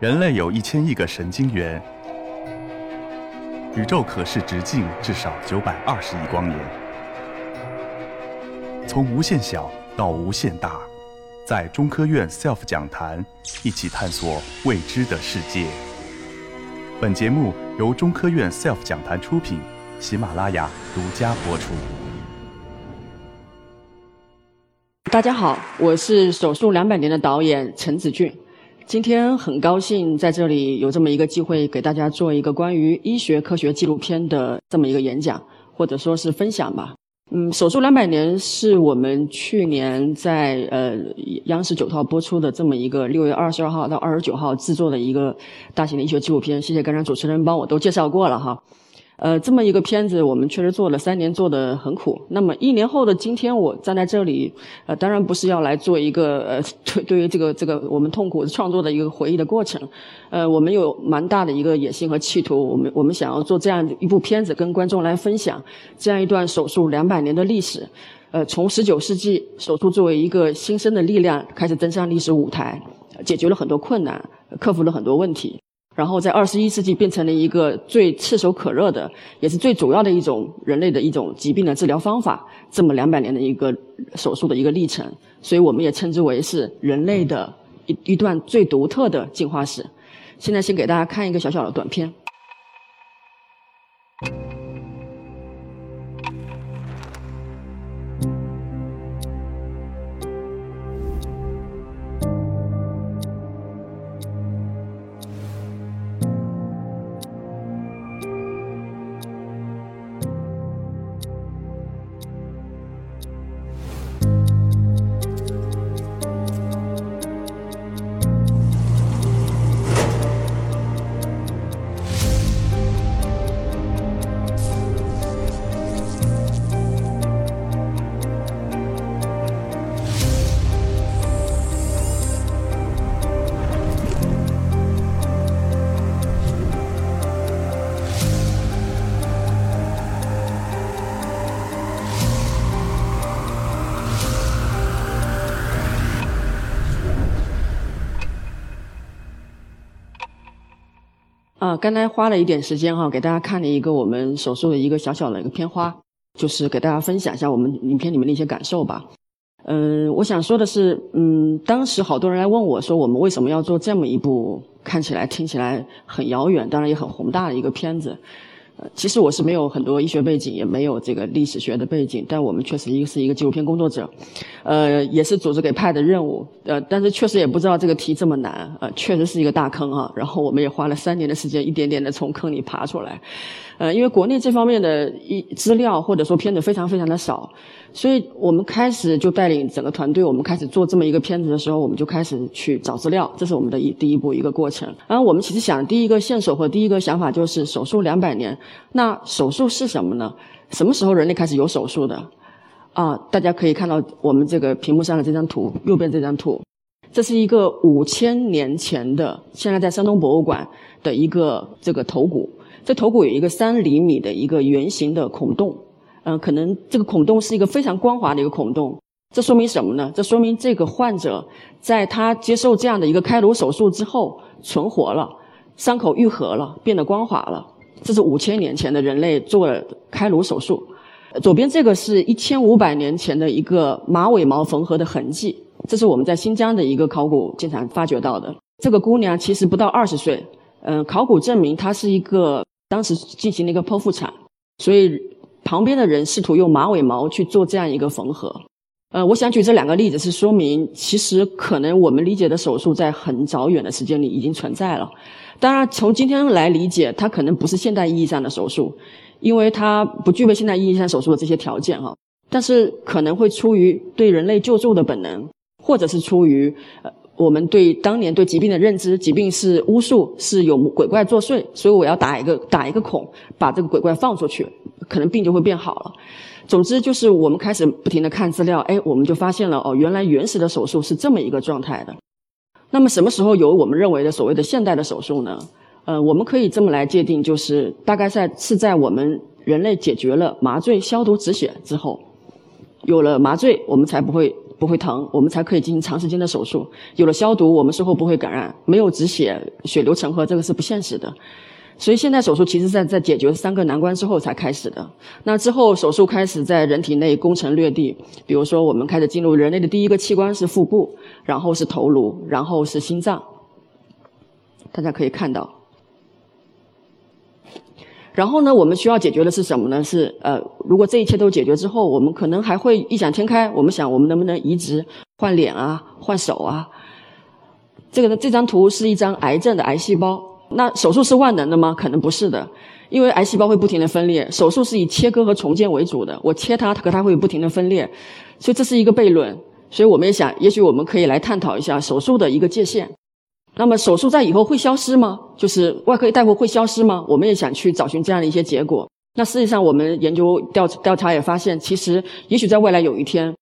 人类有一千亿个神经元，宇宙可视直径至少九百二十亿光年。从无限小到无限大，在中科院 SELF 讲坛一起探索未知的世界。本节目由中科院 SELF 讲坛出品，喜马拉雅独家播出。大家好，我是手术两百年的导演陈子俊。今天很高兴在这里有这么一个机会，给大家做一个关于医学科学纪录片的这么一个演讲，或者说是分享吧。嗯，手术两百年是我们去年在呃央视九套播出的这么一个六月二十二号到二十九号制作的一个大型的医学纪录片。谢谢刚才主持人帮我都介绍过了哈。呃，这么一个片子，我们确实做了三年，做的很苦。那么一年后的今天，我站在这里，呃，当然不是要来做一个呃，对对于这个这个我们痛苦创作的一个回忆的过程。呃，我们有蛮大的一个野心和企图，我们我们想要做这样一部片子，跟观众来分享这样一段手术两百年的历史。呃，从十九世纪手术作为一个新生的力量开始登上历史舞台，解决了很多困难，克服了很多问题。然后在二十一世纪变成了一个最炙手可热的，也是最主要的一种人类的一种疾病的治疗方法。这么两百年的一个手术的一个历程，所以我们也称之为是人类的一一段最独特的进化史。现在先给大家看一个小小的短片。啊，刚才花了一点时间哈，给大家看了一个我们手术的一个小小的一个片花，就是给大家分享一下我们影片里面的一些感受吧。嗯，我想说的是，嗯，当时好多人来问我说，我们为什么要做这么一部看起来、听起来很遥远，当然也很宏大的一个片子。其实我是没有很多医学背景，也没有这个历史学的背景，但我们确实一个是一个纪录片工作者，呃，也是组织给派的任务，呃，但是确实也不知道这个题这么难，呃，确实是一个大坑啊。然后我们也花了三年的时间，一点点的从坑里爬出来。呃，因为国内这方面的一资料或者说片子非常非常的少，所以我们开始就带领整个团队，我们开始做这么一个片子的时候，我们就开始去找资料，这是我们的一第一步一个过程。然后我们其实想第一个线索和第一个想法就是手术两百年，那手术是什么呢？什么时候人类开始有手术的？啊，大家可以看到我们这个屏幕上的这张图，右边这张图，这是一个五千年前的，现在在山东博物馆的一个这个头骨。这头骨有一个三厘米的一个圆形的孔洞，嗯，可能这个孔洞是一个非常光滑的一个孔洞。这说明什么呢？这说明这个患者在他接受这样的一个开颅手术之后存活了，伤口愈合了，变得光滑了。这是五千年前的人类做了开颅手术。左边这个是一千五百年前的一个马尾毛缝合的痕迹，这是我们在新疆的一个考古现场发掘到的。这个姑娘其实不到二十岁，嗯，考古证明她是一个。当时进行了一个剖腹产，所以旁边的人试图用马尾毛去做这样一个缝合。呃，我想举这两个例子是说明，其实可能我们理解的手术在很早远的时间里已经存在了。当然，从今天来理解，它可能不是现代意义上的手术，因为它不具备现代意义上手术的这些条件哈。但是可能会出于对人类救助的本能，或者是出于呃。我们对当年对疾病的认知，疾病是巫术，是有鬼怪作祟，所以我要打一个打一个孔，把这个鬼怪放出去，可能病就会变好了。总之就是我们开始不停的看资料，哎，我们就发现了哦，原来原始的手术是这么一个状态的。那么什么时候有我们认为的所谓的现代的手术呢？呃，我们可以这么来界定，就是大概在是在我们人类解决了麻醉、消毒、止血之后，有了麻醉，我们才不会。不会疼，我们才可以进行长时间的手术。有了消毒，我们术后不会感染；没有止血、血流成河，这个是不现实的。所以现在手术其实在在解决三个难关之后才开始的。那之后手术开始在人体内攻城略地，比如说我们开始进入人类的第一个器官是腹部，然后是头颅，然后是心脏。大家可以看到。然后呢，我们需要解决的是什么呢？是呃，如果这一切都解决之后，我们可能还会异想天开，我们想我们能不能移植换脸啊，换手啊？这个呢，这张图是一张癌症的癌细胞。那手术是万能的吗？可能不是的，因为癌细胞会不停的分裂。手术是以切割和重建为主的，我切它，可它会不停的分裂，所以这是一个悖论。所以我们也想，也许我们可以来探讨一下手术的一个界限。那么手术在以后会消失吗？就是外科大夫会消失吗？我们也想去找寻这样的一些结果。那实际上我们研究调调查也发现，其实也许在未来有一天。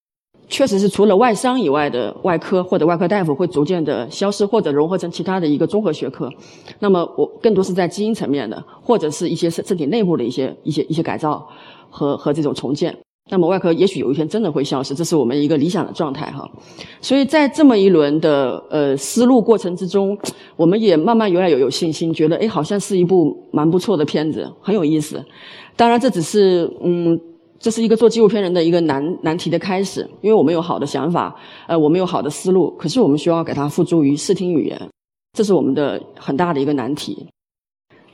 确实是除了外伤以外的外科或者外科大夫会逐渐的消失，或者融合成其他的一个综合学科。那么我更多是在基因层面的，或者是一些身身体内部的一些一些一些改造和和这种重建。那么外科也许有一天真的会消失，这是我们一个理想的状态哈。所以在这么一轮的呃思路过程之中，我们也慢慢越来越有信心，觉得哎好像是一部蛮不错的片子，很有意思。当然这只是嗯。这是一个做纪录片人的一个难难题的开始，因为我们有好的想法，呃，我们有好的思路，可是我们需要给它付诸于视听语言，这是我们的很大的一个难题。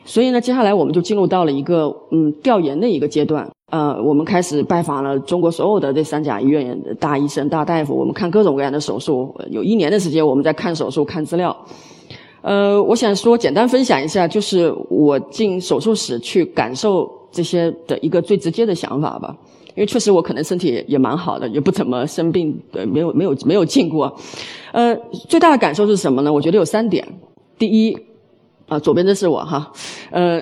所以呢，接下来我们就进入到了一个嗯调研的一个阶段，呃，我们开始拜访了中国所有的这三甲医院的大医生、大大夫，我们看各种各样的手术，有一年的时间我们在看手术、看资料。呃，我想说简单分享一下，就是我进手术室去感受。这些的一个最直接的想法吧，因为确实我可能身体也蛮好的，也不怎么生病，对，没有没有没有进过。呃，最大的感受是什么呢？我觉得有三点。第一，啊，左边这是我哈，呃，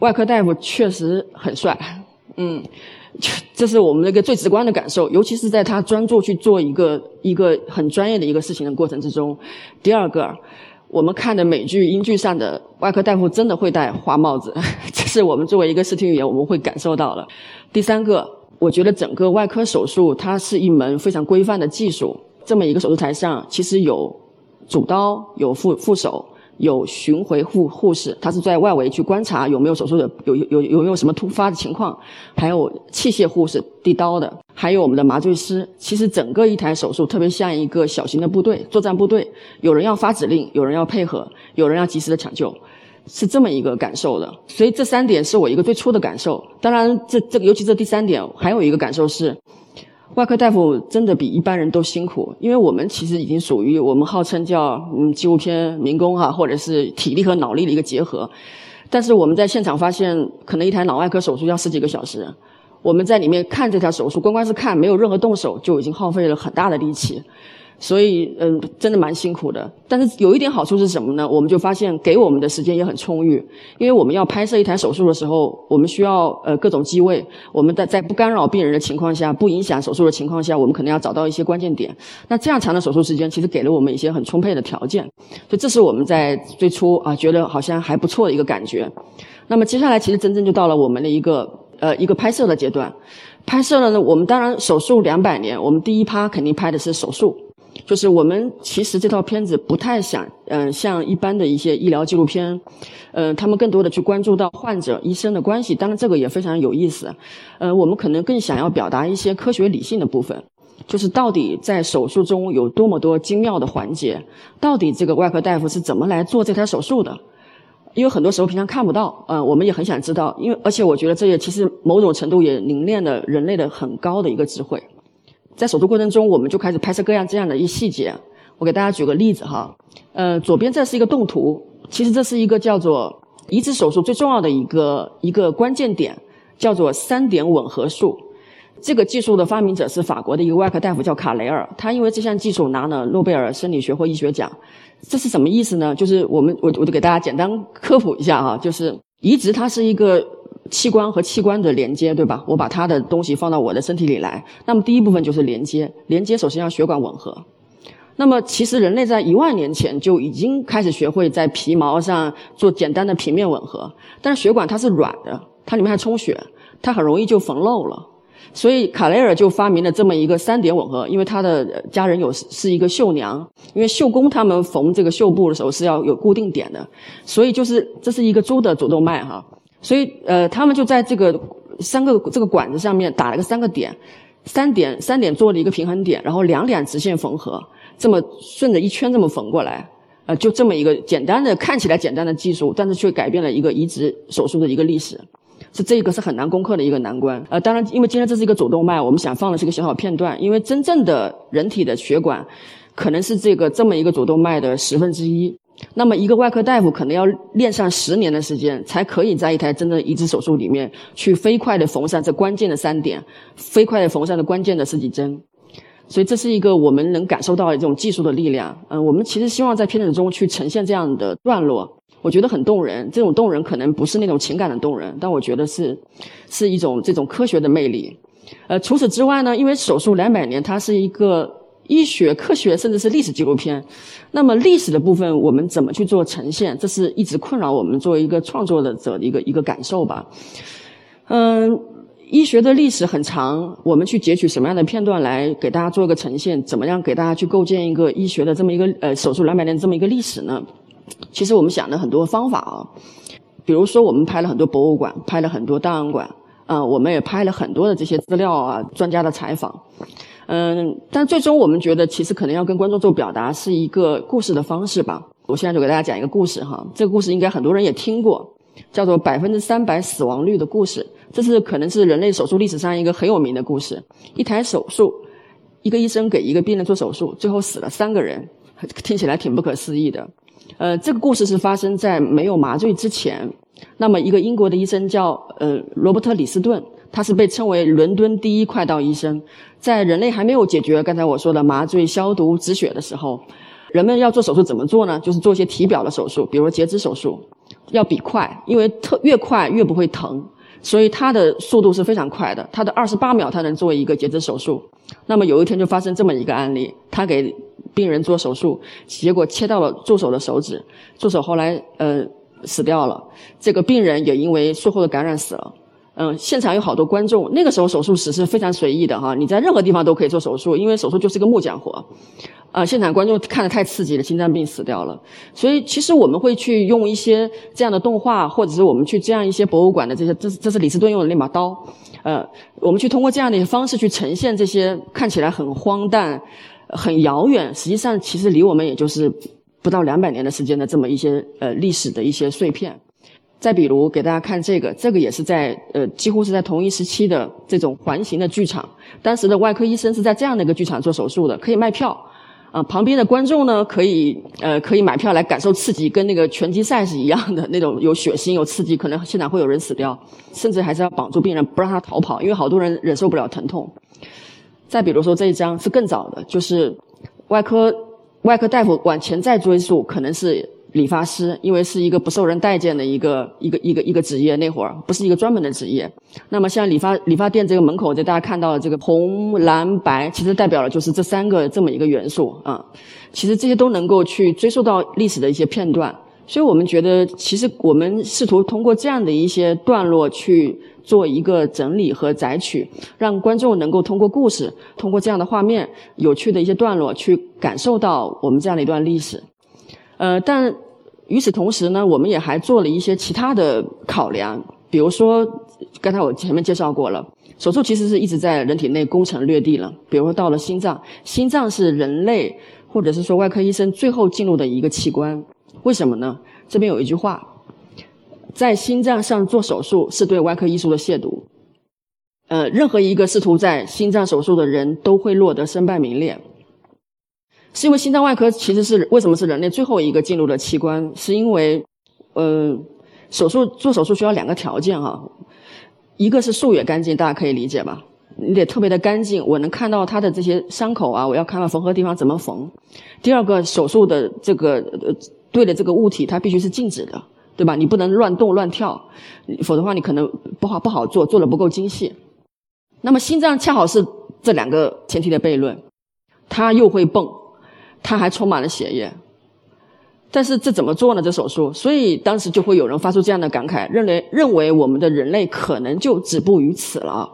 外科大夫确实很帅，嗯，这是我们那个最直观的感受，尤其是在他专注去做一个一个很专业的一个事情的过程之中。第二个。我们看的美剧、英剧上的外科大夫真的会戴花帽子，这是我们作为一个视听语言我们会感受到的。第三个，我觉得整个外科手术它是一门非常规范的技术。这么一个手术台上，其实有主刀、有副副手。有巡回护护士，他是在外围去观察有没有手术的有有有没有什么突发的情况，还有器械护士递刀的，还有我们的麻醉师。其实整个一台手术特别像一个小型的部队，作战部队，有人要发指令，有人要配合，有人要及时的抢救，是这么一个感受的。所以这三点是我一个最初的感受。当然，这这个尤其这第三点，还有一个感受是。外科大夫真的比一般人都辛苦，因为我们其实已经属于我们号称叫嗯纪录片民工啊，或者是体力和脑力的一个结合。但是我们在现场发现，可能一台脑外科手术要十几个小时，我们在里面看这条手术，光光是看，没有任何动手，就已经耗费了很大的力气。所以，嗯，真的蛮辛苦的。但是有一点好处是什么呢？我们就发现给我们的时间也很充裕，因为我们要拍摄一台手术的时候，我们需要呃各种机位。我们在在不干扰病人的情况下，不影响手术的情况下，我们可能要找到一些关键点。那这样长的手术时间，其实给了我们一些很充沛的条件。所以这是我们在最初啊觉得好像还不错的一个感觉。那么接下来其实真正就到了我们的一个呃一个拍摄的阶段。拍摄了呢，我们当然手术两百年，我们第一趴肯定拍的是手术。就是我们其实这套片子不太想，嗯，像一般的一些医疗纪录片，嗯，他们更多的去关注到患者医生的关系，当然这个也非常有意思，呃，我们可能更想要表达一些科学理性的部分，就是到底在手术中有多么多精妙的环节，到底这个外科大夫是怎么来做这台手术的，因为很多时候平常看不到，呃，我们也很想知道，因为而且我觉得这也其实某种程度也凝练了人类的很高的一个智慧。在手术过程中，我们就开始拍摄各样这样的一细节。我给大家举个例子哈，呃，左边这是一个动图，其实这是一个叫做移植手术最重要的一个一个关键点，叫做三点吻合术。这个技术的发明者是法国的一个外科大夫，叫卡雷尔。他因为这项技术拿了诺贝尔生理学或医学奖。这是什么意思呢？就是我们我我就给大家简单科普一下哈，就是移植它是一个。器官和器官的连接，对吧？我把它的东西放到我的身体里来，那么第一部分就是连接。连接首先要血管吻合。那么其实人类在一万年前就已经开始学会在皮毛上做简单的平面吻合，但是血管它是软的，它里面还充血，它很容易就缝漏了。所以卡雷尔就发明了这么一个三点吻合，因为他的家人有是一个绣娘，因为绣工他们缝这个绣布的时候是要有固定点的，所以就是这是一个猪的主动脉哈，所以呃他们就在这个三个这个管子上面打了个三个点，三点三点做了一个平衡点，然后两点直线缝合，这么顺着一圈这么缝过来，呃就这么一个简单的看起来简单的技术，但是却改变了一个移植手术的一个历史。是这个是很难攻克的一个难关，呃，当然，因为今天这是一个主动脉，我们想放的是一个小小片段，因为真正的人体的血管，可能是这个这么一个主动脉的十分之一，那么一个外科大夫可能要练上十年的时间，才可以在一台真正移植手术里面去飞快的缝上这关键的三点，飞快的缝上的关键的十几针，所以这是一个我们能感受到的这种技术的力量，嗯，我们其实希望在片子中去呈现这样的段落。我觉得很动人，这种动人可能不是那种情感的动人，但我觉得是，是一种这种科学的魅力。呃，除此之外呢，因为手术两百年，它是一个医学、科学甚至是历史纪录片。那么历史的部分，我们怎么去做呈现？这是一直困扰我们作为一个创作者的一个一个感受吧。嗯，医学的历史很长，我们去截取什么样的片段来给大家做一个呈现？怎么样给大家去构建一个医学的这么一个呃手术两百年这么一个历史呢？其实我们想了很多方法啊，比如说我们拍了很多博物馆，拍了很多档案馆，啊，我们也拍了很多的这些资料啊，专家的采访，嗯，但最终我们觉得，其实可能要跟观众做表达是一个故事的方式吧。我现在就给大家讲一个故事哈，这个故事应该很多人也听过，叫做百分之三百死亡率的故事。这是可能是人类手术历史上一个很有名的故事。一台手术，一个医生给一个病人做手术，最后死了三个人，听起来挺不可思议的。呃，这个故事是发生在没有麻醉之前。那么，一个英国的医生叫呃罗伯特李斯顿，他是被称为伦敦第一快刀医生。在人类还没有解决刚才我说的麻醉、消毒、止血的时候，人们要做手术怎么做呢？就是做一些体表的手术，比如截肢手术，要比快，因为特越快越不会疼，所以他的速度是非常快的。他的二十八秒他能做一个截肢手术。那么有一天就发生这么一个案例，他给。病人做手术，结果切到了助手的手指，助手后来呃死掉了。这个病人也因为术后的感染死了。嗯，现场有好多观众。那个时候手术室是非常随意的哈，你在任何地方都可以做手术，因为手术就是个木匠活。啊，现场观众看的太刺激了，心脏病死掉了。所以其实我们会去用一些这样的动画，或者是我们去这样一些博物馆的这些，这是这是李斯顿用的那把刀。呃，我们去通过这样的一些方式去呈现这些看起来很荒诞。很遥远，实际上其实离我们也就是不到两百年的时间的这么一些呃历史的一些碎片。再比如给大家看这个，这个也是在呃几乎是在同一时期的这种环形的剧场。当时的外科医生是在这样的一个剧场做手术的，可以卖票啊，旁边的观众呢可以呃可以买票来感受刺激，跟那个拳击赛是一样的那种有血腥有刺激，可能现场会有人死掉，甚至还是要绑住病人不让他逃跑，因为好多人忍受不了疼痛。再比如说这一张是更早的，就是外科外科大夫往前再追溯，可能是理发师，因为是一个不受人待见的一个一个一个一个职业，那会儿不是一个专门的职业。那么像理发理发店这个门口，这大家看到的这个红蓝白，其实代表了就是这三个这么一个元素啊。其实这些都能够去追溯到历史的一些片段，所以我们觉得，其实我们试图通过这样的一些段落去。做一个整理和摘取，让观众能够通过故事，通过这样的画面、有趣的一些段落，去感受到我们这样的一段历史。呃，但与此同时呢，我们也还做了一些其他的考量，比如说，刚才我前面介绍过了，手术其实是一直在人体内攻城略地了。比如说到了心脏，心脏是人类或者是说外科医生最后进入的一个器官，为什么呢？这边有一句话。在心脏上做手术是对外科医术的亵渎。呃，任何一个试图在心脏手术的人都会落得身败名裂。是因为心脏外科其实是为什么是人类最后一个进入的器官？是因为，呃，手术做手术需要两个条件哈，一个是术野干净，大家可以理解吧？你得特别的干净，我能看到他的这些伤口啊，我要看到缝合地方怎么缝。第二个，手术的这个呃对的这个物体，它必须是静止的。对吧？你不能乱动乱跳，否则的话你可能不好不好做，做的不够精细。那么心脏恰好是这两个前提的悖论，它又会蹦，他还充满了血液。但是这怎么做呢？这手术，所以当时就会有人发出这样的感慨，认为认为我们的人类可能就止步于此了。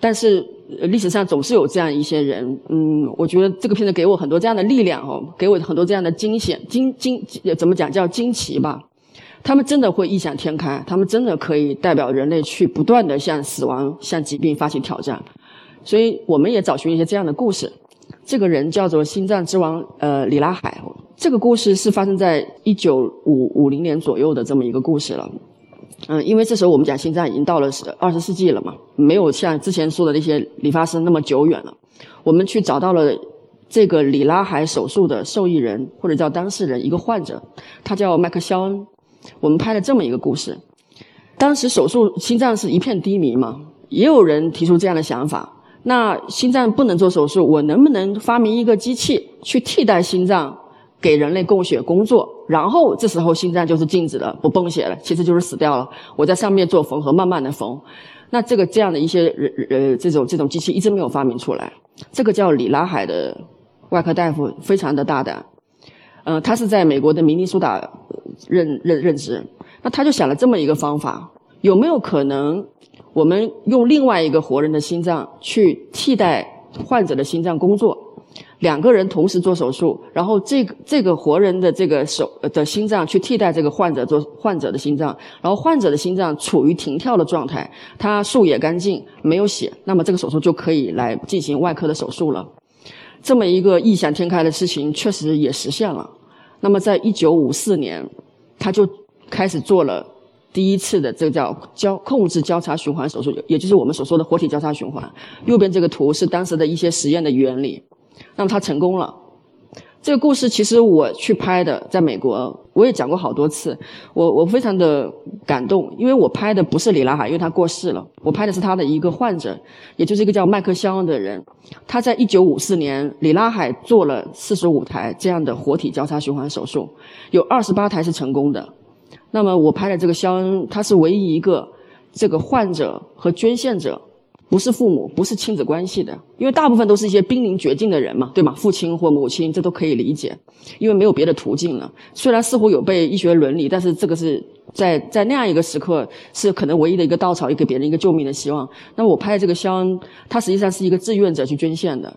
但是历史上总是有这样一些人，嗯，我觉得这个片子给我很多这样的力量哦，给我很多这样的惊险、惊惊怎么讲叫惊奇吧。他们真的会异想天开，他们真的可以代表人类去不断的向死亡、向疾病发起挑战。所以我们也找寻一些这样的故事。这个人叫做心脏之王，呃，里拉海。这个故事是发生在一九五五零年左右的这么一个故事了。嗯，因为这时候我们讲心脏已经到了二十世纪了嘛，没有像之前说的那些理发师那么久远了。我们去找到了这个里拉海手术的受益人或者叫当事人，一个患者，他叫麦克肖恩。我们拍了这么一个故事。当时手术心脏是一片低迷嘛，也有人提出这样的想法。那心脏不能做手术，我能不能发明一个机器去替代心脏给人类供血工作？然后这时候心脏就是静止了，不泵血了，其实就是死掉了。我在上面做缝合，慢慢的缝。那这个这样的一些人呃这种这种机器一直没有发明出来。这个叫里拉海的外科大夫非常的大胆，嗯，他是在美国的明尼苏达任任任职。那他就想了这么一个方法，有没有可能？我们用另外一个活人的心脏去替代患者的心脏工作，两个人同时做手术，然后这个这个活人的这个手的心脏去替代这个患者做患者的心脏，然后患者的心脏处于停跳的状态，他术也干净，没有血，那么这个手术就可以来进行外科的手术了。这么一个异想天开的事情，确实也实现了。那么在一九五四年，他就开始做了。第一次的这个叫交控制交叉循环手术，也就是我们所说的活体交叉循环。右边这个图是当时的一些实验的原理，那么他成功了。这个故事其实我去拍的，在美国我也讲过好多次，我我非常的感动，因为我拍的不是里拉海，因为他过世了，我拍的是他的一个患者，也就是一个叫麦克肖恩的人。他在一九五四年，里拉海做了四十五台这样的活体交叉循环手术，有二十八台是成功的。那么我拍的这个肖恩，他是唯一一个这个患者和捐献者不是父母，不是亲子关系的，因为大部分都是一些濒临绝境的人嘛，对吗？父亲或母亲，这都可以理解，因为没有别的途径了。虽然似乎有被医学伦理，但是这个是在在那样一个时刻，是可能唯一的一个稻草，也给别人一个救命的希望。那么我拍的这个肖恩，他实际上是一个志愿者去捐献的，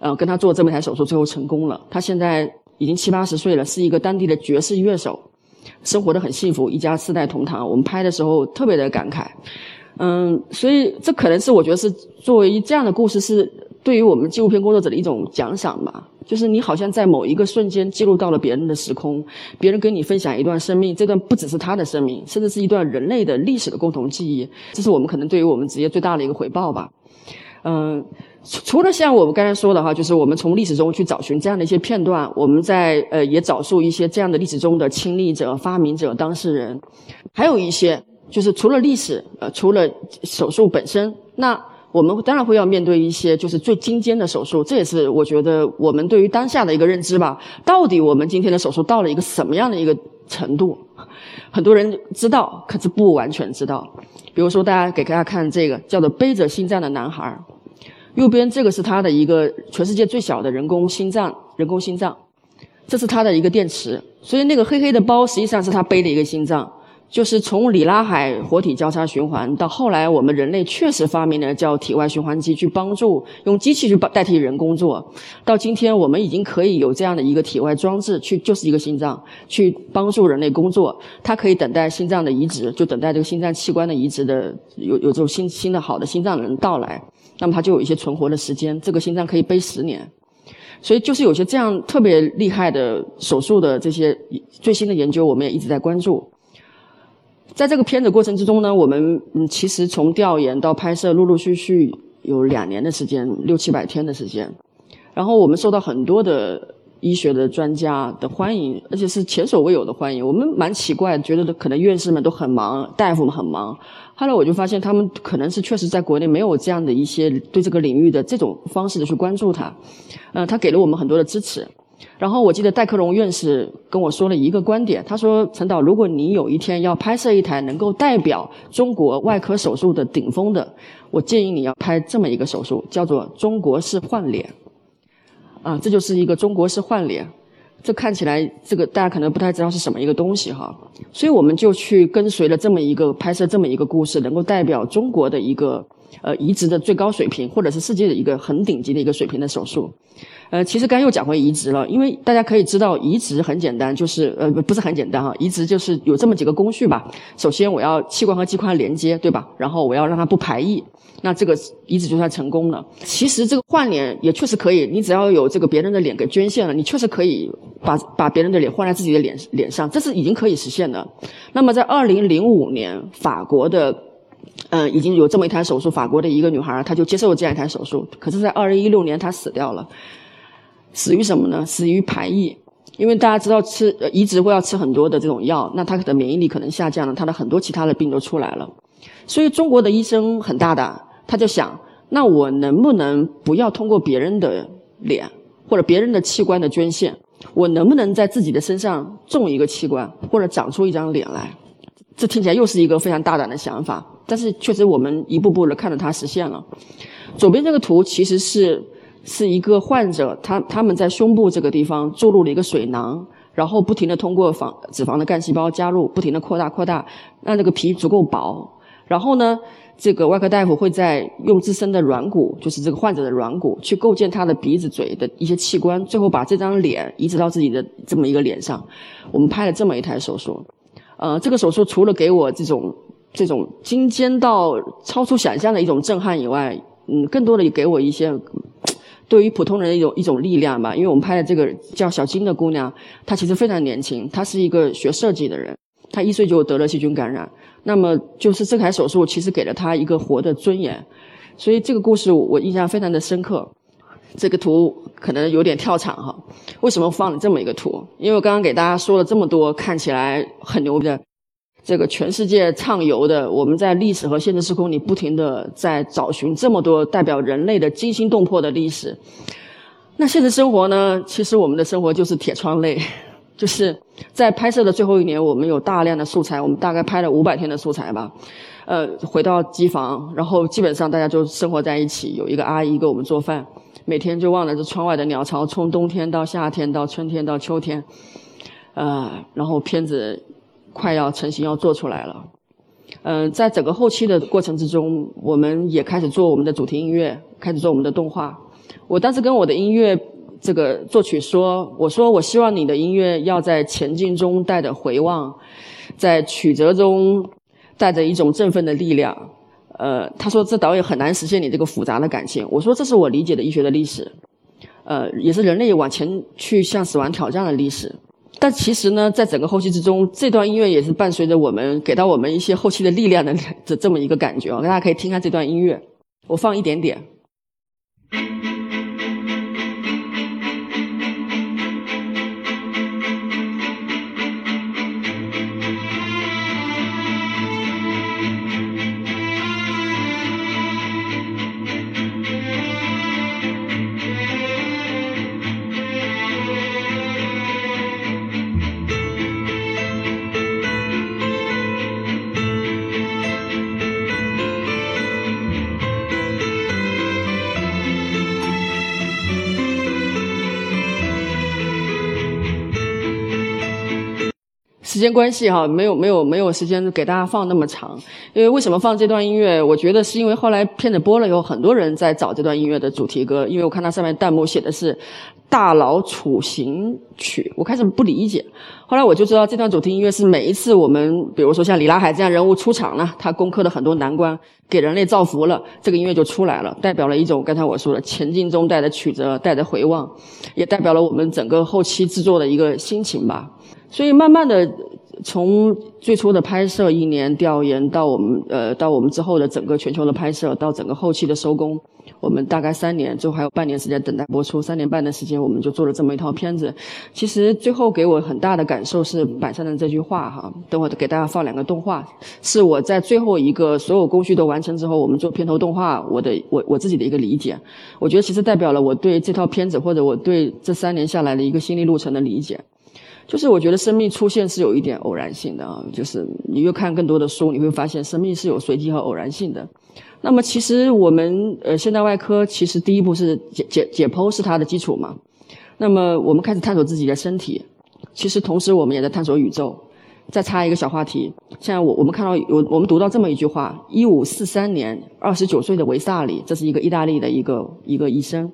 呃，跟他做这么一台手术，最后成功了。他现在已经七八十岁了，是一个当地的爵士乐手。生活的很幸福，一家四代同堂。我们拍的时候特别的感慨，嗯，所以这可能是我觉得是作为这样的故事，是对于我们纪录片工作者的一种奖赏吧。就是你好像在某一个瞬间记录到了别人的时空，别人跟你分享一段生命，这段不只是他的生命，甚至是一段人类的历史的共同记忆。这是我们可能对于我们职业最大的一个回报吧。嗯。除了像我们刚才说的哈，就是我们从历史中去找寻这样的一些片段，我们在呃也找述一些这样的历史中的亲历者、发明者、当事人，还有一些就是除了历史，呃，除了手术本身，那我们当然会要面对一些就是最精尖的手术，这也是我觉得我们对于当下的一个认知吧。到底我们今天的手术到了一个什么样的一个程度？很多人知道，可是不完全知道。比如说，大家给大家看这个叫做背着心脏的男孩。右边这个是他的一个全世界最小的人工心脏，人工心脏，这是他的一个电池，所以那个黑黑的包实际上是他背的一个心脏。就是从里拉海活体交叉循环到后来我们人类确实发明了叫体外循环机去帮助用机器去代替人工作，到今天我们已经可以有这样的一个体外装置去就是一个心脏去帮助人类工作，它可以等待心脏的移植，就等待这个心脏器官的移植的有有这种新新的好的心脏人到来。那么它就有一些存活的时间，这个心脏可以背十年，所以就是有些这样特别厉害的手术的这些最新的研究，我们也一直在关注。在这个片子过程之中呢，我们嗯其实从调研到拍摄，陆陆续续有两年的时间，六七百天的时间，然后我们受到很多的。医学的专家的欢迎，而且是前所未有的欢迎。我们蛮奇怪，觉得可能院士们都很忙，大夫们很忙。后来我就发现，他们可能是确实在国内没有这样的一些对这个领域的这种方式的去关注它。呃，他给了我们很多的支持。然后我记得戴克荣院士跟我说了一个观点，他说：“陈导，如果你有一天要拍摄一台能够代表中国外科手术的顶峰的，我建议你要拍这么一个手术，叫做中国式换脸。”啊，这就是一个中国式换脸，这看起来这个大家可能不太知道是什么一个东西哈，所以我们就去跟随了这么一个拍摄这么一个故事，能够代表中国的一个呃移植的最高水平，或者是世界的一个很顶级的一个水平的手术。呃，其实刚又讲回移植了，因为大家可以知道，移植很简单，就是呃不是很简单哈，移植就是有这么几个工序吧。首先我要器官和器官连接，对吧？然后我要让它不排异，那这个移植就算成功了。其实这个换脸也确实可以，你只要有这个别人的脸给捐献了，你确实可以把把别人的脸换在自己的脸脸上，这是已经可以实现的。那么在二零零五年，法国的嗯已经有这么一台手术，法国的一个女孩她就接受了这样一台手术，可是在二零一六年她死掉了。死于什么呢？死于排异，因为大家知道吃移植会要吃很多的这种药，那她的免疫力可能下降了，她的很多其他的病都出来了。所以中国的医生很大胆，他就想，那我能不能不要通过别人的脸或者别人的器官的捐献，我能不能在自己的身上种一个器官或者长出一张脸来？这听起来又是一个非常大胆的想法，但是确实我们一步步的看着它实现了。左边这个图其实是。是一个患者，他他们在胸部这个地方注入了一个水囊，然后不停的通过肪脂肪的干细胞加入，不停的扩大扩大，让这个皮足够薄。然后呢，这个外科大夫会在用自身的软骨，就是这个患者的软骨，去构建他的鼻子、嘴的一些器官，最后把这张脸移植到自己的这么一个脸上。我们拍了这么一台手术，呃，这个手术除了给我这种这种精尖到超出想象的一种震撼以外，嗯，更多的也给我一些。对于普通人的一种一种力量吧，因为我们拍的这个叫小金的姑娘，她其实非常年轻，她是一个学设计的人，她一岁就得了细菌感染，那么就是这台手术其实给了他一个活的尊严，所以这个故事我印象非常的深刻。这个图可能有点跳场哈，为什么放了这么一个图？因为我刚刚给大家说了这么多看起来很牛的。这个全世界畅游的，我们在历史和现实时空里不停的在找寻这么多代表人类的惊心动魄的历史。那现实生活呢？其实我们的生活就是铁窗泪，就是在拍摄的最后一年，我们有大量的素材，我们大概拍了五百天的素材吧。呃，回到机房，然后基本上大家就生活在一起，有一个阿姨给我们做饭，每天就望着这窗外的鸟巢，从冬天到夏天到春天到秋天，呃，然后片子。快要成型，要做出来了。嗯，在整个后期的过程之中，我们也开始做我们的主题音乐，开始做我们的动画。我当时跟我的音乐这个作曲说：“我说我希望你的音乐要在前进中带着回望，在曲折中带着一种振奋的力量。”呃，他说这导演很难实现你这个复杂的感情。我说这是我理解的医学的历史，呃，也是人类往前去向死亡挑战的历史。但其实呢，在整个后期之中，这段音乐也是伴随着我们，给到我们一些后期的力量的这这么一个感觉啊！大家可以听看这段音乐，我放一点点。时间关系哈，没有没有没有时间给大家放那么长。因为为什么放这段音乐？我觉得是因为后来片子播了以后，很多人在找这段音乐的主题歌。因为我看它上面弹幕写的是《大佬处刑曲》，我开始不理解。后来我就知道这段主题音乐是每一次我们，比如说像李拉海这样人物出场呢，他攻克了很多难关，给人类造福了，这个音乐就出来了，代表了一种刚才我说的前进中带着曲折，带着回望，也代表了我们整个后期制作的一个心情吧。所以慢慢的，从最初的拍摄一年调研到我们呃到我们之后的整个全球的拍摄，到整个后期的收工，我们大概三年，最后还有半年时间等待播出，三年半的时间我们就做了这么一套片子。其实最后给我很大的感受是板上的这句话哈，等会给大家放两个动画，是我在最后一个所有工序都完成之后，我们做片头动画，我的我我自己的一个理解，我觉得其实代表了我对这套片子或者我对这三年下来的一个心理路程的理解。就是我觉得生命出现是有一点偶然性的啊，就是你越看更多的书，你会发现生命是有随机和偶然性的。那么其实我们呃现代外科其实第一步是解解解剖是它的基础嘛，那么我们开始探索自己的身体，其实同时我们也在探索宇宙。再插一个小话题，现在我我们看到有我们读到这么一句话：一五四三年，二十九岁的维萨里，这是一个意大利的一个一个医生，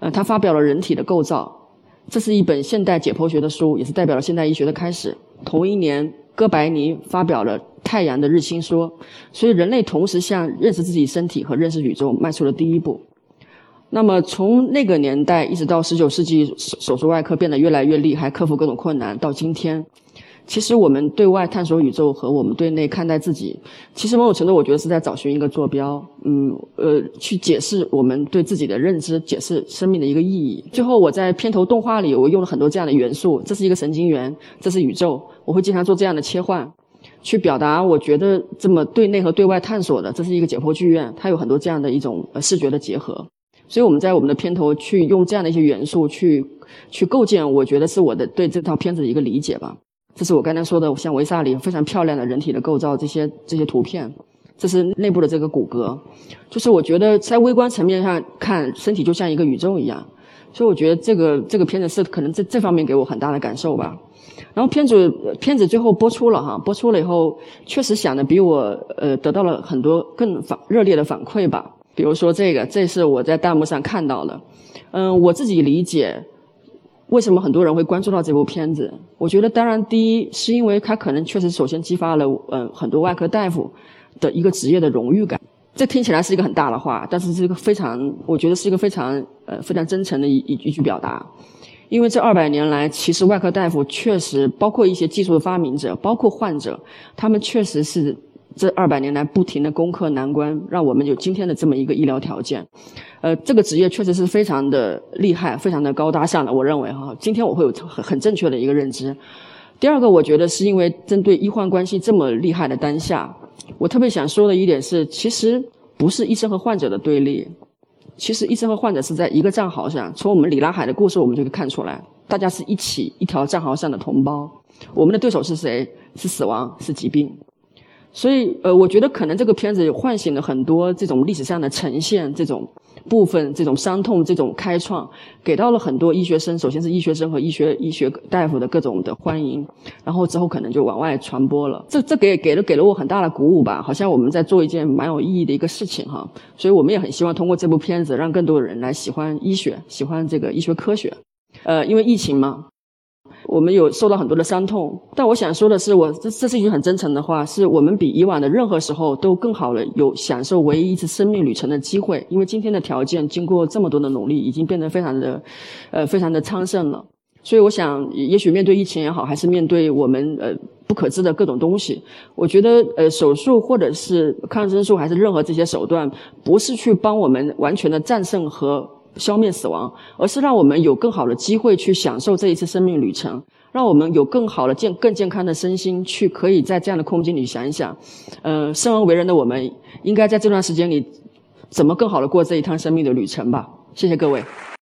呃，他发表了《人体的构造》，这是一本现代解剖学的书，也是代表了现代医学的开始。同一年，哥白尼发表了《太阳的日心说》，所以人类同时向认识自己身体和认识宇宙迈出了第一步。那么从那个年代一直到十九世纪手手术外科变得越来越厉害，克服各种困难，到今天。其实我们对外探索宇宙和我们对内看待自己，其实某种程度我觉得是在找寻一个坐标，嗯，呃，去解释我们对自己的认知，解释生命的一个意义。最后我在片头动画里我用了很多这样的元素，这是一个神经元，这是宇宙，我会经常做这样的切换，去表达我觉得这么对内和对外探索的，这是一个解剖剧院，它有很多这样的一种呃视觉的结合。所以我们在我们的片头去用这样的一些元素去去构建，我觉得是我的对这套片子的一个理解吧。这是我刚才说的，像维萨里非常漂亮的人体的构造，这些这些图片，这是内部的这个骨骼，就是我觉得在微观层面上看，身体就像一个宇宙一样，所以我觉得这个这个片子是可能这这方面给我很大的感受吧。然后片子片子最后播出了哈，播出了以后，确实想的比我呃得到了很多更反热烈的反馈吧。比如说这个，这是我在弹幕上看到的，嗯，我自己理解。为什么很多人会关注到这部片子？我觉得，当然，第一是因为它可能确实首先激发了嗯很多外科大夫的一个职业的荣誉感。这听起来是一个很大的话，但是是一个非常，我觉得是一个非常呃非常真诚的一一一句表达。因为这二百年来，其实外科大夫确实，包括一些技术的发明者，包括患者，他们确实是。这二百年来不停的攻克难关，让我们有今天的这么一个医疗条件。呃，这个职业确实是非常的厉害，非常的高大上的。我认为哈，今天我会有很很正确的一个认知。第二个，我觉得是因为针对医患关系这么厉害的当下，我特别想说的一点是，其实不是医生和患者的对立，其实医生和患者是在一个战壕上。从我们里拉海的故事，我们就可以看出来，大家是一起一条战壕上的同胞。我们的对手是谁？是死亡，是疾病。所以，呃，我觉得可能这个片子唤醒了很多这种历史上的呈现，这种部分，这种伤痛，这种开创，给到了很多医学生，首先是医学生和医学医学大夫的各种的欢迎，然后之后可能就往外传播了。这这给给了给了我很大的鼓舞吧，好像我们在做一件蛮有意义的一个事情哈。所以我们也很希望通过这部片子，让更多的人来喜欢医学，喜欢这个医学科学。呃，因为疫情嘛。我们有受到很多的伤痛，但我想说的是，我这这是一句很真诚的话，是我们比以往的任何时候都更好的有享受唯一一次生命旅程的机会。因为今天的条件经过这么多的努力，已经变得非常的，呃，非常的昌盛了。所以我想，也许面对疫情也好，还是面对我们呃不可知的各种东西，我觉得呃手术或者是抗生素还是任何这些手段，不是去帮我们完全的战胜和。消灭死亡，而是让我们有更好的机会去享受这一次生命旅程，让我们有更好的健、更健康的身心，去可以在这样的空间里想一想，呃，生而为人的我们，应该在这段时间里，怎么更好的过这一趟生命的旅程吧。谢谢各位。